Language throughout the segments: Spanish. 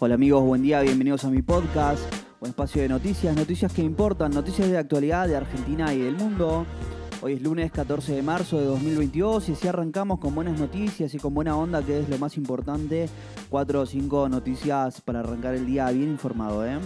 Hola amigos, buen día, bienvenidos a mi podcast, un espacio de noticias, noticias que importan, noticias de actualidad de Argentina y del mundo. Hoy es lunes 14 de marzo de 2022 y así arrancamos con buenas noticias y con buena onda, que es lo más importante. Cuatro o cinco noticias para arrancar el día bien informado, ¿eh?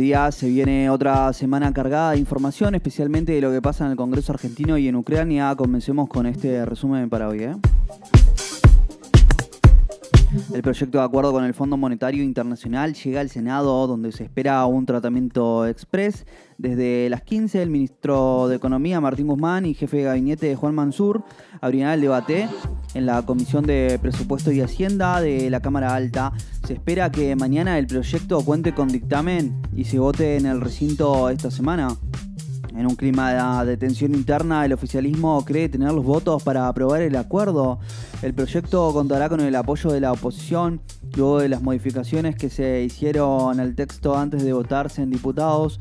Días, se viene otra semana cargada de información, especialmente de lo que pasa en el Congreso argentino y en Ucrania. Comencemos con este resumen para hoy. ¿eh? El proyecto de acuerdo con el Fondo Monetario Internacional llega al Senado, donde se espera un tratamiento express. Desde las 15, el ministro de Economía, Martín Guzmán, y jefe de gabinete, Juan Mansur, abrirán el debate en la Comisión de Presupuesto y Hacienda de la Cámara Alta. Se espera que mañana el proyecto cuente con dictamen y se vote en el recinto esta semana. En un clima de tensión interna, el oficialismo cree tener los votos para aprobar el acuerdo. El proyecto contará con el apoyo de la oposición, luego de las modificaciones que se hicieron al texto antes de votarse en diputados,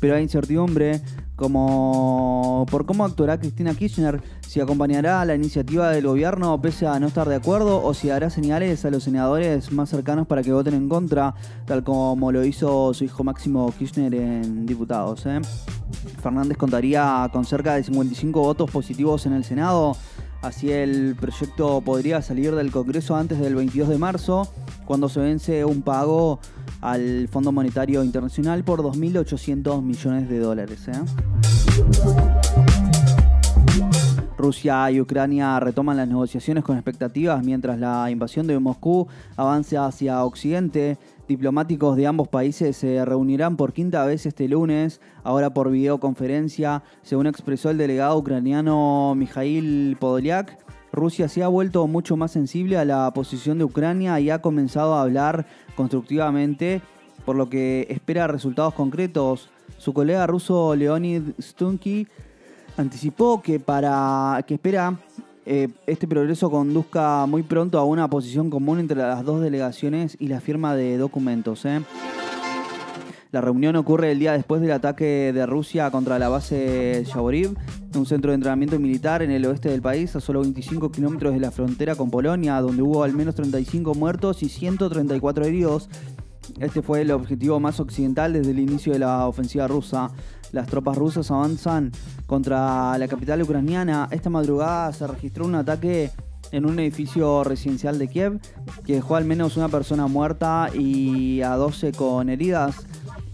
pero hay incertidumbre como por cómo actuará Cristina Kirchner, si acompañará la iniciativa del gobierno pese a no estar de acuerdo o si hará señales a los senadores más cercanos para que voten en contra, tal como lo hizo su hijo Máximo Kirchner en diputados. ¿eh? Fernández contaría con cerca de 55 votos positivos en el Senado, así el proyecto podría salir del Congreso antes del 22 de marzo, cuando se vence un pago al Fondo Monetario Internacional por 2.800 millones de dólares. ¿eh? Rusia y Ucrania retoman las negociaciones con expectativas mientras la invasión de Moscú avanza hacia Occidente. Diplomáticos de ambos países se reunirán por quinta vez este lunes, ahora por videoconferencia, según expresó el delegado ucraniano Mikhail Podolyak. Rusia se ha vuelto mucho más sensible a la posición de Ucrania y ha comenzado a hablar constructivamente, por lo que espera resultados concretos. Su colega ruso Leonid Stunky anticipó que para que espera eh, este progreso conduzca muy pronto a una posición común entre las dos delegaciones y la firma de documentos. ¿eh? La reunión ocurre el día después del ataque de Rusia contra la base Yavoriv, un centro de entrenamiento militar en el oeste del país, a solo 25 kilómetros de la frontera con Polonia, donde hubo al menos 35 muertos y 134 heridos. Este fue el objetivo más occidental desde el inicio de la ofensiva rusa. Las tropas rusas avanzan contra la capital ucraniana. Esta madrugada se registró un ataque en un edificio residencial de Kiev que dejó al menos una persona muerta y a 12 con heridas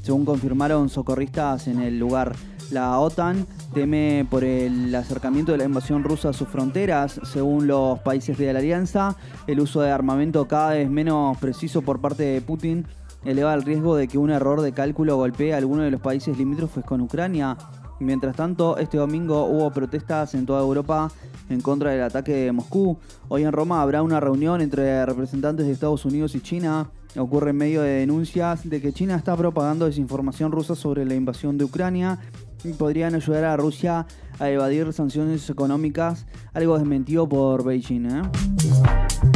según confirmaron socorristas en el lugar. La OTAN teme por el acercamiento de la invasión rusa a sus fronteras, según los países de la alianza. El uso de armamento cada vez menos preciso por parte de Putin eleva el riesgo de que un error de cálculo golpee a alguno de los países limítrofes con Ucrania. Mientras tanto, este domingo hubo protestas en toda Europa en contra del ataque de Moscú. Hoy en Roma habrá una reunión entre representantes de Estados Unidos y China ocurre en medio de denuncias de que China está propagando desinformación rusa sobre la invasión de Ucrania y podrían ayudar a Rusia a evadir sanciones económicas, algo desmentido por Beijing. ¿eh?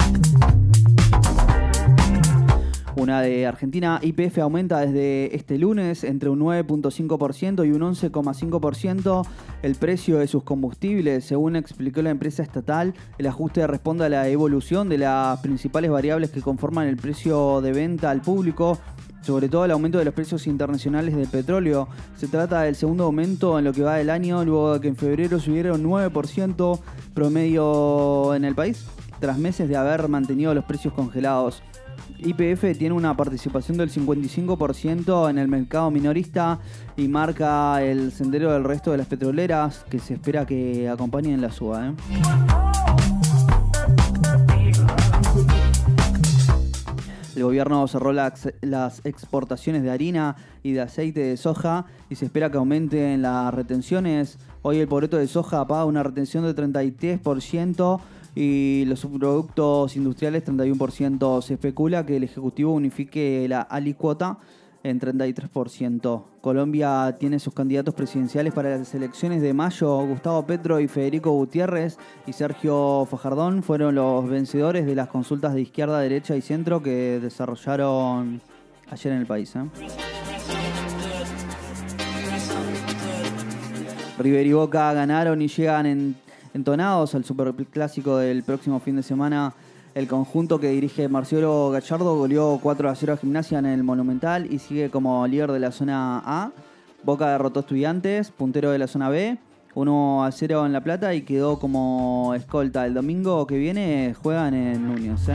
Una de Argentina, IPF aumenta desde este lunes entre un 9.5% y un 11.5% el precio de sus combustibles. Según explicó la empresa estatal, el ajuste responde a la evolución de las principales variables que conforman el precio de venta al público, sobre todo el aumento de los precios internacionales del petróleo. Se trata del segundo aumento en lo que va del año, luego de que en febrero subiera un 9% promedio en el país, tras meses de haber mantenido los precios congelados. IPF tiene una participación del 55% en el mercado minorista y marca el sendero del resto de las petroleras que se espera que acompañen la suba. ¿eh? El gobierno cerró las exportaciones de harina y de aceite de soja y se espera que aumenten las retenciones. Hoy el pobreto de soja paga una retención de 33% y los subproductos industriales 31%. Se especula que el Ejecutivo unifique la alicuota en 33%. Colombia tiene sus candidatos presidenciales para las elecciones de mayo. Gustavo Petro y Federico Gutiérrez y Sergio Fajardón fueron los vencedores de las consultas de izquierda, derecha y centro que desarrollaron ayer en el país. ¿eh? River y Boca ganaron y llegan en entonados al superclásico del próximo fin de semana. El conjunto que dirige Marcelo Gallardo goleó 4 a 0 a Gimnasia en el Monumental y sigue como líder de la zona A. Boca derrotó a Estudiantes, puntero de la zona B, 1 a 0 en La Plata y quedó como escolta. El domingo que viene juegan en Núñez. ¿eh?